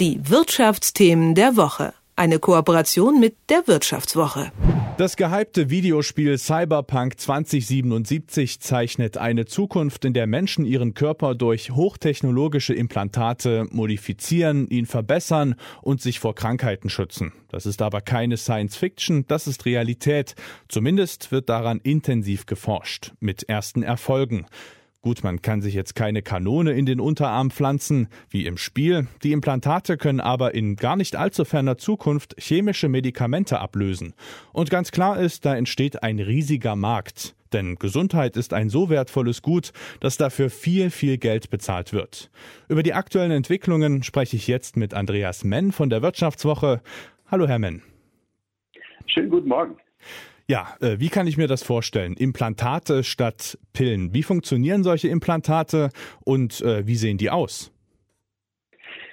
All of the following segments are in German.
Die Wirtschaftsthemen der Woche. Eine Kooperation mit der Wirtschaftswoche. Das gehypte Videospiel Cyberpunk 2077 zeichnet eine Zukunft, in der Menschen ihren Körper durch hochtechnologische Implantate modifizieren, ihn verbessern und sich vor Krankheiten schützen. Das ist aber keine Science Fiction, das ist Realität. Zumindest wird daran intensiv geforscht, mit ersten Erfolgen. Gut, man kann sich jetzt keine Kanone in den Unterarm pflanzen, wie im Spiel. Die Implantate können aber in gar nicht allzu ferner Zukunft chemische Medikamente ablösen. Und ganz klar ist, da entsteht ein riesiger Markt. Denn Gesundheit ist ein so wertvolles Gut, dass dafür viel, viel Geld bezahlt wird. Über die aktuellen Entwicklungen spreche ich jetzt mit Andreas Menn von der Wirtschaftswoche. Hallo, Herr Menn. Schönen guten Morgen. Ja, äh, wie kann ich mir das vorstellen? Implantate statt Pillen. Wie funktionieren solche Implantate und äh, wie sehen die aus?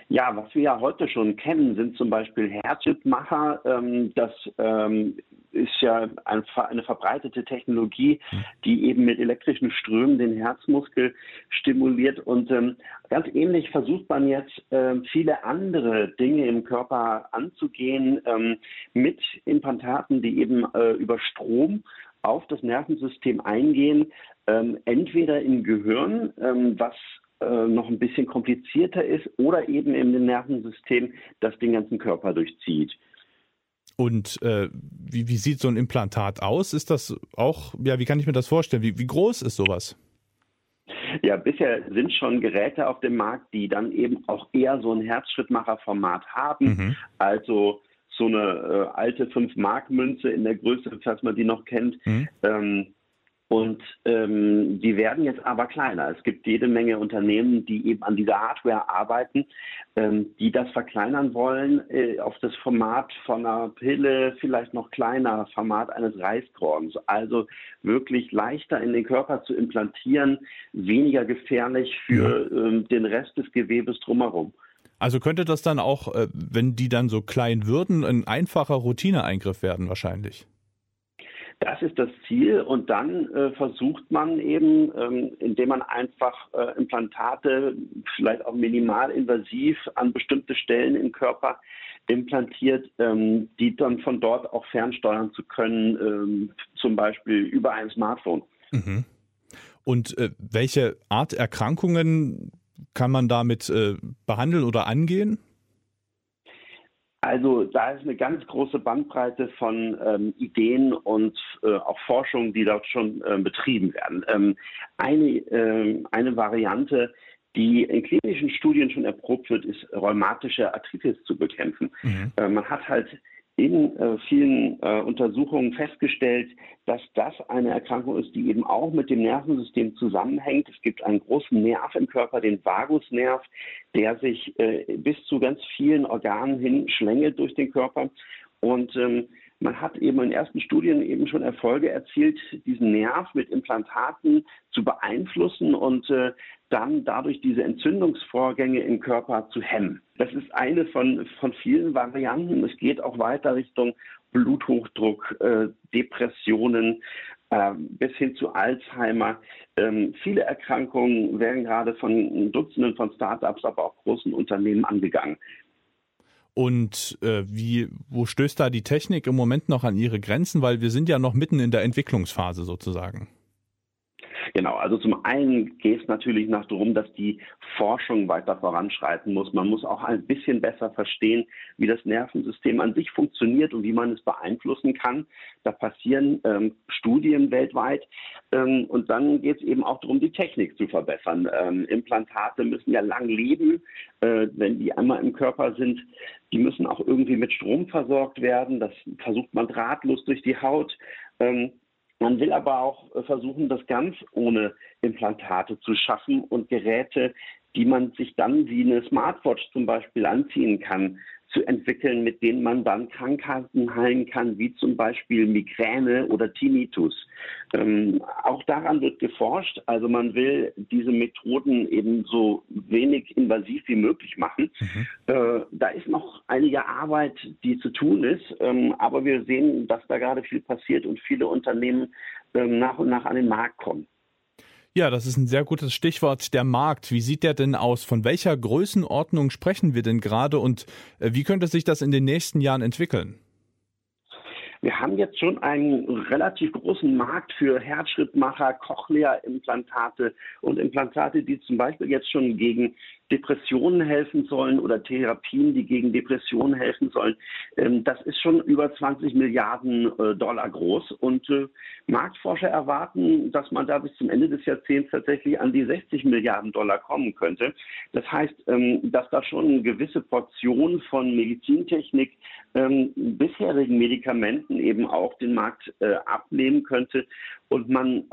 Ja, was wir ja heute schon kennen, sind zum Beispiel Herzschrittmacher. Ähm, das ähm, ist ja ein, eine verbreitete Technologie, die eben mit elektrischen Strömen den Herzmuskel stimuliert. Und ähm, ganz ähnlich versucht man jetzt äh, viele andere Dinge im Körper anzugehen ähm, mit Implantaten, die eben äh, über Strom auf das Nervensystem eingehen, ähm, entweder im Gehirn, ähm, was noch ein bisschen komplizierter ist oder eben im Nervensystem, das den ganzen Körper durchzieht. Und äh, wie, wie, sieht so ein Implantat aus? Ist das auch, ja, wie kann ich mir das vorstellen? Wie, wie groß ist sowas? Ja, bisher sind schon Geräte auf dem Markt, die dann eben auch eher so ein Herzschrittmacherformat haben. Mhm. Also so eine äh, alte 5-Mark-Münze in der Größe, falls man die noch kennt. Mhm. Ähm, und ähm, die werden jetzt aber kleiner. Es gibt jede Menge Unternehmen, die eben an dieser Hardware arbeiten, ähm, die das verkleinern wollen äh, auf das Format von einer Pille, vielleicht noch kleiner, Format eines Reiskorns. Also wirklich leichter in den Körper zu implantieren, weniger gefährlich für ja. ähm, den Rest des Gewebes drumherum. Also könnte das dann auch, äh, wenn die dann so klein würden, ein einfacher Routineeingriff werden wahrscheinlich? Das ist das Ziel und dann äh, versucht man eben, ähm, indem man einfach äh, Implantate vielleicht auch minimalinvasiv an bestimmte Stellen im Körper implantiert, ähm, die dann von dort auch fernsteuern zu können, ähm, zum Beispiel über ein Smartphone. Mhm. Und äh, welche Art Erkrankungen kann man damit äh, behandeln oder angehen? Also da ist eine ganz große Bandbreite von ähm, Ideen und äh, auch Forschung, die dort schon äh, betrieben werden. Ähm, eine, äh, eine Variante, die in klinischen Studien schon erprobt wird, ist rheumatische Arthritis zu bekämpfen. Mhm. Äh, man hat halt in äh, vielen äh, Untersuchungen festgestellt, dass das eine Erkrankung ist, die eben auch mit dem Nervensystem zusammenhängt. Es gibt einen großen Nerv im Körper, den Vagusnerv, der sich äh, bis zu ganz vielen Organen hin schlängelt durch den Körper. Und ähm, man hat eben in ersten Studien eben schon Erfolge erzielt, diesen Nerv mit Implantaten zu beeinflussen und äh, dann dadurch diese Entzündungsvorgänge im Körper zu hemmen. Das ist eine von, von vielen Varianten. Es geht auch weiter Richtung Bluthochdruck, äh, Depressionen, äh, bis hin zu Alzheimer. Ähm, viele Erkrankungen werden gerade von Dutzenden von Startups, aber auch großen Unternehmen angegangen. Und äh, wie, wo stößt da die Technik im Moment noch an ihre Grenzen? Weil wir sind ja noch mitten in der Entwicklungsphase sozusagen. Genau, also zum einen geht es natürlich nach darum, dass die Forschung weiter voranschreiten muss. Man muss auch ein bisschen besser verstehen, wie das Nervensystem an sich funktioniert und wie man es beeinflussen kann. Da passieren ähm, Studien weltweit. Ähm, und dann geht es eben auch darum, die Technik zu verbessern. Ähm, Implantate müssen ja lang leben, äh, wenn die einmal im Körper sind. Die müssen auch irgendwie mit Strom versorgt werden. Das versucht man drahtlos durch die Haut. Ähm, man will aber auch äh, versuchen, das ganz ohne Implantate zu schaffen und Geräte, die man sich dann wie eine Smartwatch zum Beispiel anziehen kann, zu entwickeln, mit denen man dann Krankheiten heilen kann, wie zum Beispiel Migräne oder Tinnitus. Ähm, auch daran wird geforscht. Also man will diese Methoden eben so wenig invasiv wie möglich machen. Mhm. Äh, da ist noch einige Arbeit, die zu tun ist, ähm, aber wir sehen, dass da gerade viel passiert und viele Unternehmen ähm, nach und nach an den Markt kommen. Ja, das ist ein sehr gutes Stichwort. Der Markt, wie sieht der denn aus? Von welcher Größenordnung sprechen wir denn gerade und äh, wie könnte sich das in den nächsten Jahren entwickeln? Wir haben jetzt schon einen relativ großen Markt für Herzschrittmacher, Cochlea-Implantate und Implantate, die zum Beispiel jetzt schon gegen Depressionen helfen sollen oder Therapien, die gegen Depressionen helfen sollen. Ähm, das ist schon über 20 Milliarden äh, Dollar groß und äh, Marktforscher erwarten, dass man da bis zum Ende des Jahrzehnts tatsächlich an die 60 Milliarden Dollar kommen könnte. Das heißt, ähm, dass da schon eine gewisse Portion von Medizintechnik ähm, bisherigen Medikamenten eben auch den Markt äh, abnehmen könnte und man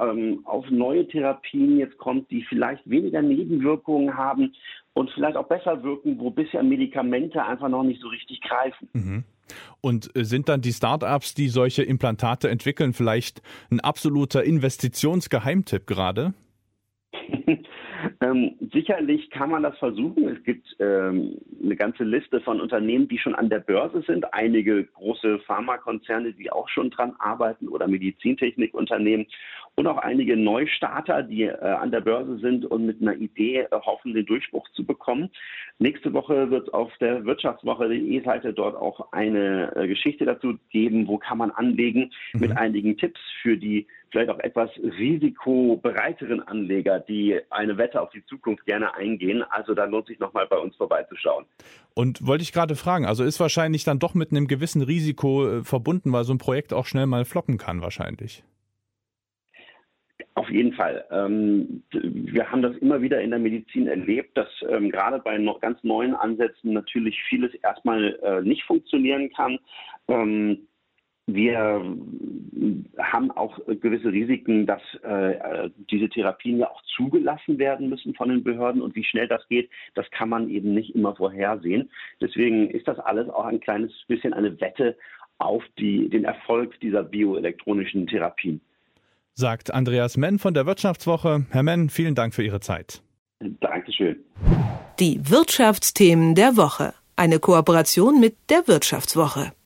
auf neue Therapien jetzt kommt, die vielleicht weniger Nebenwirkungen haben und vielleicht auch besser wirken, wo bisher Medikamente einfach noch nicht so richtig greifen. Mhm. Und äh, sind dann die Startups, die solche Implantate entwickeln, vielleicht ein absoluter Investitionsgeheimtipp gerade? Ähm, sicherlich kann man das versuchen. Es gibt ähm, eine ganze Liste von Unternehmen, die schon an der Börse sind. Einige große Pharmakonzerne, die auch schon dran arbeiten oder Medizintechnikunternehmen und auch einige Neustarter, die äh, an der Börse sind und mit einer Idee äh, hoffen, den Durchbruch zu bekommen. Nächste Woche wird auf der Wirtschaftswoche.de Seite dort auch eine äh, Geschichte dazu geben, wo kann man anlegen mhm. mit einigen Tipps für die vielleicht auch etwas risikobereiteren Anleger, die eine Wette auf die Zukunft gerne eingehen. Also da lohnt sich nochmal bei uns vorbeizuschauen. Und wollte ich gerade fragen, also ist wahrscheinlich dann doch mit einem gewissen Risiko äh, verbunden, weil so ein Projekt auch schnell mal floppen kann wahrscheinlich. Auf jeden Fall. Ähm, wir haben das immer wieder in der Medizin erlebt, dass ähm, gerade bei noch ganz neuen Ansätzen natürlich vieles erstmal äh, nicht funktionieren kann. Ähm, wir haben auch gewisse Risiken, dass äh, diese Therapien ja auch zugelassen werden müssen von den Behörden und wie schnell das geht, das kann man eben nicht immer vorhersehen. Deswegen ist das alles auch ein kleines bisschen eine Wette auf die, den Erfolg dieser bioelektronischen Therapien sagt Andreas Menn von der Wirtschaftswoche. Herr Menn, vielen Dank für Ihre Zeit. Dankeschön. Die Wirtschaftsthemen der Woche. Eine Kooperation mit der Wirtschaftswoche.